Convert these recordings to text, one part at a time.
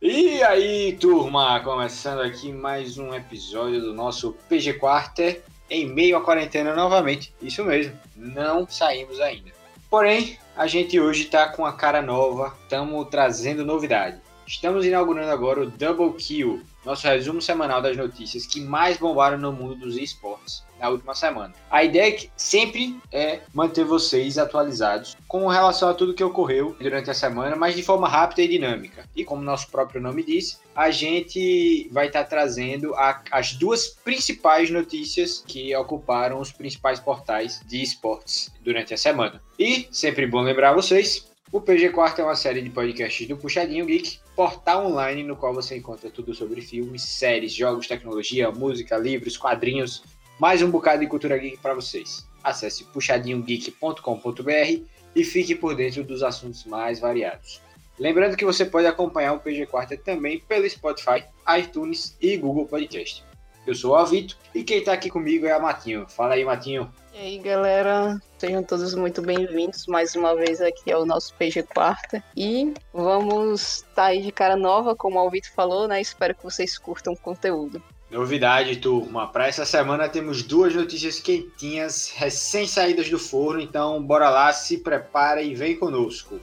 E aí, turma, começando aqui mais um episódio do nosso PG Quarter em meio à quarentena novamente. Isso mesmo, não saímos ainda. Porém, a gente hoje está com a cara nova, estamos trazendo novidade. Estamos inaugurando agora o Double Kill, nosso resumo semanal das notícias que mais bombaram no mundo dos esportes na última semana. A ideia é sempre é manter vocês atualizados com relação a tudo que ocorreu durante a semana, mas de forma rápida e dinâmica. E como nosso próprio nome diz, a gente vai estar trazendo a, as duas principais notícias que ocuparam os principais portais de esportes durante a semana. E sempre bom lembrar vocês o PG Quarto é uma série de podcasts do Puxadinho Geek, portal online no qual você encontra tudo sobre filmes, séries, jogos, tecnologia, música, livros, quadrinhos, mais um bocado de cultura geek para vocês. Acesse puxadinhogeek.com.br e fique por dentro dos assuntos mais variados. Lembrando que você pode acompanhar o PG Quarta também pelo Spotify, iTunes e Google Podcast. Eu sou o Alvito e quem está aqui comigo é a Matinho. Fala aí, Matinho. E aí, galera, sejam todos muito bem-vindos mais uma vez aqui ao nosso PG Quarta. E vamos estar tá aí de cara nova, como o Alvito falou, né? Espero que vocês curtam o conteúdo. Novidade, turma. Para essa semana temos duas notícias quentinhas, recém-saídas do forno, então bora lá, se prepara e vem conosco.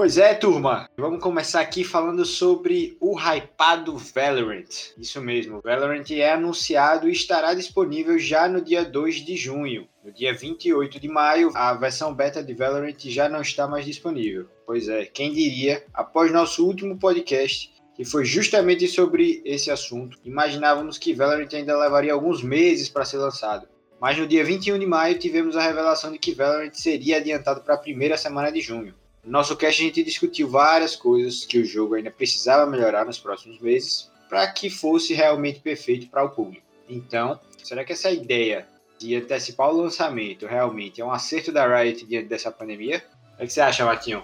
Pois é, turma. Vamos começar aqui falando sobre o hypado Valorant. Isso mesmo, Valorant é anunciado e estará disponível já no dia 2 de junho. No dia 28 de maio, a versão beta de Valorant já não está mais disponível. Pois é, quem diria, após nosso último podcast, que foi justamente sobre esse assunto, imaginávamos que Valorant ainda levaria alguns meses para ser lançado. Mas no dia 21 de maio tivemos a revelação de que Valorant seria adiantado para a primeira semana de junho. No nosso cast a gente discutiu várias coisas que o jogo ainda precisava melhorar nos próximos meses para que fosse realmente perfeito para o público. Então, será que essa ideia de antecipar o lançamento realmente é um acerto da Riot diante dessa pandemia? O que você acha, Matinho?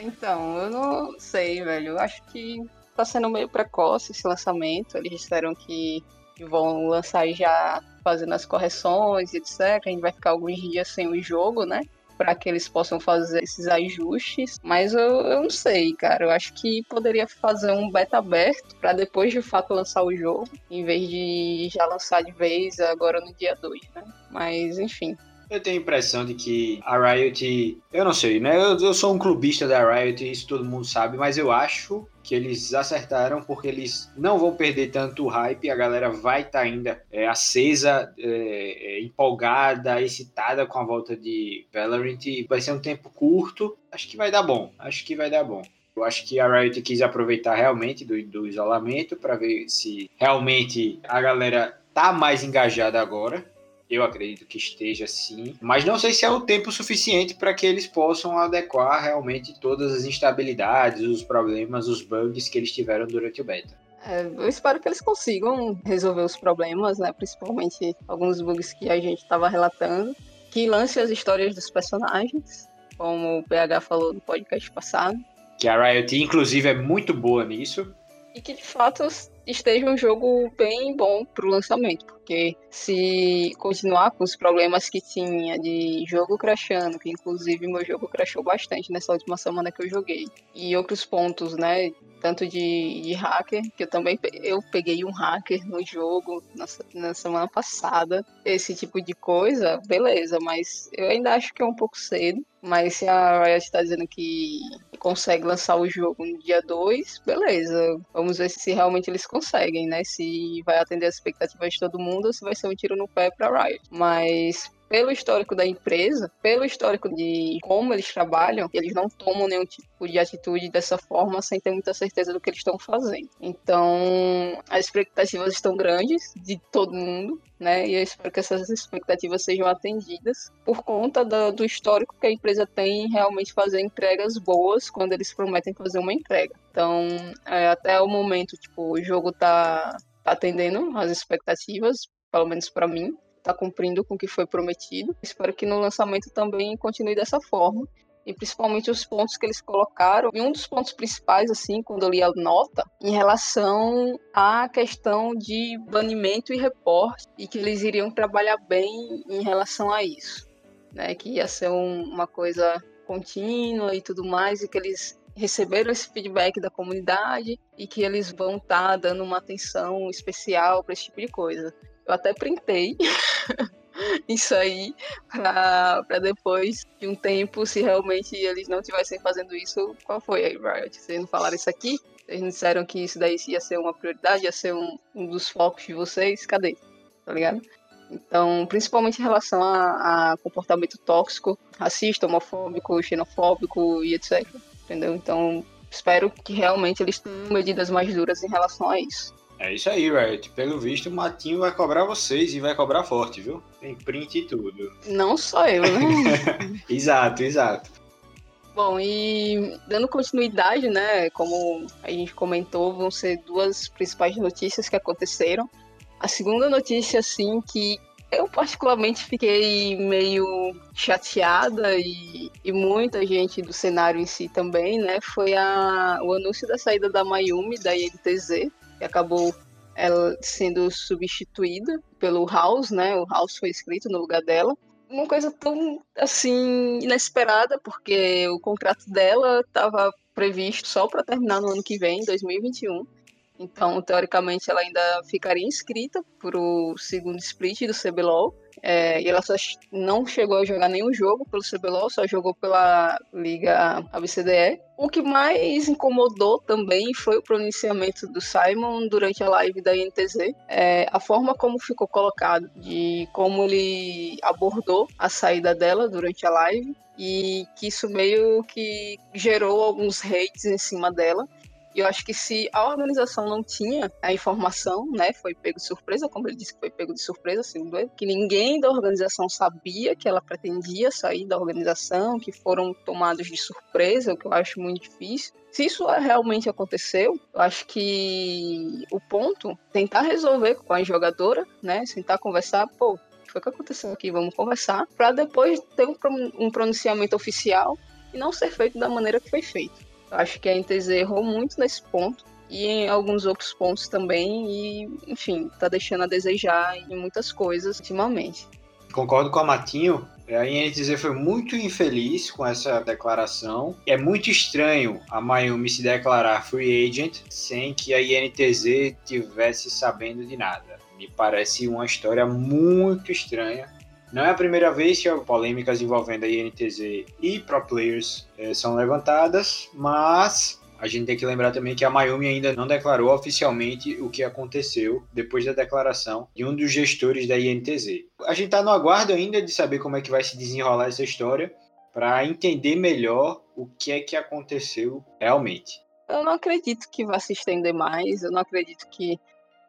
Então, eu não sei, velho. Eu acho que tá sendo meio precoce esse lançamento. Eles disseram que, vão lançar já fazendo as correções, etc. A gente vai ficar alguns dias sem o jogo, né? Para que eles possam fazer esses ajustes. Mas eu, eu não sei, cara. Eu acho que poderia fazer um beta aberto para depois de fato lançar o jogo, em vez de já lançar de vez agora no dia 2, né? Mas enfim. Eu tenho a impressão de que a Riot, eu não sei, né? Eu, eu, sou um clubista da Riot, isso todo mundo sabe, mas eu acho que eles acertaram porque eles não vão perder tanto hype, a galera vai estar tá ainda é, acesa, é, é, empolgada, excitada com a volta de Valorant. Vai ser um tempo curto, acho que vai dar bom, acho que vai dar bom. Eu acho que a Riot quis aproveitar realmente do, do isolamento para ver se realmente a galera tá mais engajada agora eu acredito que esteja sim, mas não sei se é o tempo suficiente para que eles possam adequar realmente todas as instabilidades, os problemas, os bugs que eles tiveram durante o beta. É, eu espero que eles consigam resolver os problemas, né? Principalmente alguns bugs que a gente estava relatando, que lance as histórias dos personagens, como o PH falou no podcast passado. Que a Riot, inclusive, é muito boa nisso. E que de fato esteja um jogo bem bom para o lançamento, porque se continuar com os problemas que tinha de jogo crashando, que inclusive meu jogo crashou bastante nessa última semana que eu joguei, e outros pontos, né, tanto de, de hacker, que eu também eu peguei um hacker no jogo na, na semana passada, esse tipo de coisa, beleza, mas eu ainda acho que é um pouco cedo, mas se a Riot está dizendo que consegue lançar o jogo no dia 2, beleza. Vamos ver se realmente eles conseguem, né? Se vai atender as expectativas de todo mundo ou se vai ser um tiro no pé para Riot. Mas pelo histórico da empresa, pelo histórico de como eles trabalham, eles não tomam nenhum tipo de atitude dessa forma sem ter muita certeza do que eles estão fazendo. Então, as expectativas estão grandes de todo mundo, né? E eu espero que essas expectativas sejam atendidas por conta do, do histórico que a empresa tem em realmente fazer entregas boas quando eles prometem fazer uma entrega. Então, é, até o momento, tipo, o jogo tá, tá atendendo as expectativas, pelo menos para mim está cumprindo com o que foi prometido. Espero que no lançamento também continue dessa forma. e principalmente os pontos que eles colocaram. E um dos pontos principais, assim, quando eu li a nota, em relação à questão de banimento e reporte, e que eles iriam trabalhar bem em relação a isso, né? Que ia ser um, uma coisa contínua e tudo mais, e que eles receberam esse feedback da comunidade e que eles vão estar tá dando uma atenção especial para esse tipo de coisa. Eu até printei isso aí para depois de um tempo, se realmente eles não estivessem fazendo isso, qual foi aí, Riot? Vocês não falaram isso aqui? Vocês não disseram que isso daí ia ser uma prioridade, ia ser um, um dos focos de vocês? Cadê? Tá ligado? Então, principalmente em relação a, a comportamento tóxico, racista, homofóbico, xenofóbico e etc. Entendeu? Então, espero que realmente eles tenham medidas mais duras em relação a isso. É isso aí, Riot. Pelo visto, o Matinho vai cobrar vocês e vai cobrar forte, viu? Tem print e tudo. Não só eu, né? exato, exato. Bom, e dando continuidade, né? Como a gente comentou, vão ser duas principais notícias que aconteceram. A segunda notícia, assim, que eu particularmente fiquei meio chateada e, e, muita gente do cenário em si também, né? Foi a, o anúncio da saída da Mayumi da INTZ que acabou ela sendo substituída pelo House, né? O House foi escrito no lugar dela. Uma coisa tão assim inesperada, porque o contrato dela estava previsto só para terminar no ano que vem, 2021. Então, teoricamente, ela ainda ficaria inscrita para o segundo split do CBLOL. É, e ela só não chegou a jogar nenhum jogo pelo CBLOL, só jogou pela Liga ABCDE. O que mais incomodou também foi o pronunciamento do Simon durante a live da INTZ. É, a forma como ficou colocado, de como ele abordou a saída dela durante a live. E que isso meio que gerou alguns hates em cima dela. E eu acho que se a organização não tinha a informação, né, foi pego de surpresa, como ele disse que foi pego de surpresa, segundo ele, que ninguém da organização sabia que ela pretendia sair da organização, que foram tomados de surpresa, o que eu acho muito difícil. Se isso realmente aconteceu, eu acho que o ponto tentar resolver com a jogadora, né, tentar conversar, pô, foi o que aconteceu aqui, vamos conversar, para depois ter um pronunciamento oficial e não ser feito da maneira que foi feito. Acho que a NTZ errou muito nesse ponto e em alguns outros pontos também e, enfim, tá deixando a desejar em muitas coisas ultimamente. Concordo com a Matinho. A INTZ foi muito infeliz com essa declaração. É muito estranho a Mayumi se declarar free agent sem que a INTZ tivesse sabendo de nada. Me parece uma história muito estranha não é a primeira vez que polêmicas envolvendo a INTZ e pro players é, são levantadas, mas a gente tem que lembrar também que a Mayumi ainda não declarou oficialmente o que aconteceu depois da declaração de um dos gestores da INTZ. A gente está no aguardo ainda de saber como é que vai se desenrolar essa história para entender melhor o que é que aconteceu realmente. Eu não acredito que vá se estender mais, eu não acredito que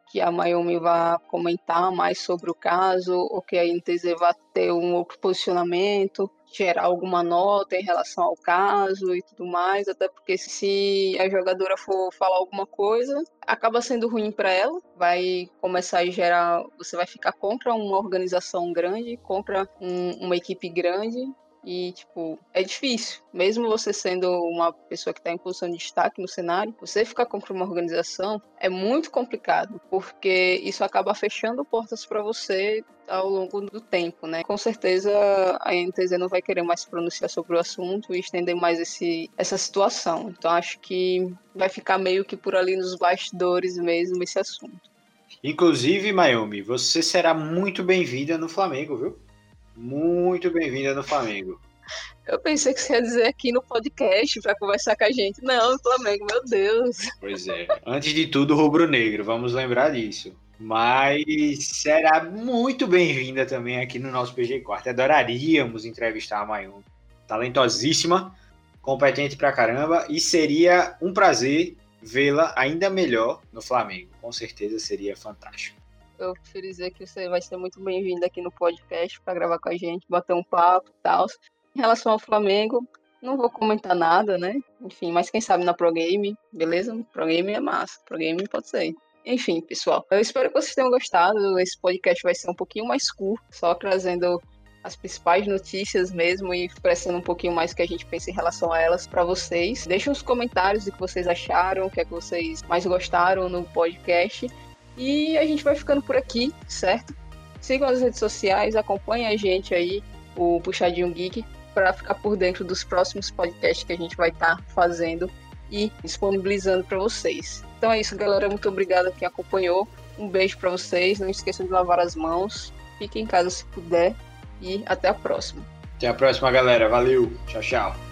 que a Mayumi vá comentar mais sobre o caso, ou que a INTZ vá ter um outro posicionamento, gerar alguma nota em relação ao caso e tudo mais, até porque se a jogadora for falar alguma coisa, acaba sendo ruim para ela, vai começar a gerar, você vai ficar contra uma organização grande, contra um, uma equipe grande, e, tipo, é difícil. Mesmo você sendo uma pessoa que está em posição de destaque no cenário, você ficar contra uma organização é muito complicado, porque isso acaba fechando portas para você ao longo do tempo, né? Com certeza a NTZ não vai querer mais se pronunciar sobre o assunto e estender mais esse, essa situação. Então acho que vai ficar meio que por ali nos bastidores mesmo esse assunto. Inclusive, Mayumi, você será muito bem-vinda no Flamengo, viu? Muito bem-vinda no Flamengo. Eu pensei que você ia dizer aqui no podcast para conversar com a gente. Não, Flamengo, meu Deus. Pois é. Antes de tudo, rubro-negro, vamos lembrar disso. Mas será muito bem-vinda também aqui no nosso PG Quarto. Adoraríamos entrevistar a Mayumi. Talentosíssima, competente pra caramba e seria um prazer vê-la ainda melhor no Flamengo. Com certeza seria fantástico eu prefiro dizer que você vai ser muito bem-vindo aqui no podcast para gravar com a gente, bater um papo e tal. Em relação ao Flamengo, não vou comentar nada, né? Enfim, mas quem sabe na Pro Game, beleza? Pro Game é massa, Pro Game pode ser. Enfim, pessoal, eu espero que vocês tenham gostado. Esse podcast vai ser um pouquinho mais curto, só trazendo as principais notícias mesmo e expressando um pouquinho mais o que a gente pensa em relação a elas para vocês. Deixem os comentários do que vocês acharam, o que é que vocês mais gostaram no podcast. E a gente vai ficando por aqui, certo? Sigam as redes sociais, acompanhem a gente aí, o Puxadinho Geek, para ficar por dentro dos próximos podcasts que a gente vai estar tá fazendo e disponibilizando para vocês. Então é isso, galera. Muito obrigada quem acompanhou. Um beijo para vocês. Não esqueçam de lavar as mãos. Fiquem em casa se puder. E até a próxima. Até a próxima, galera. Valeu. Tchau, tchau.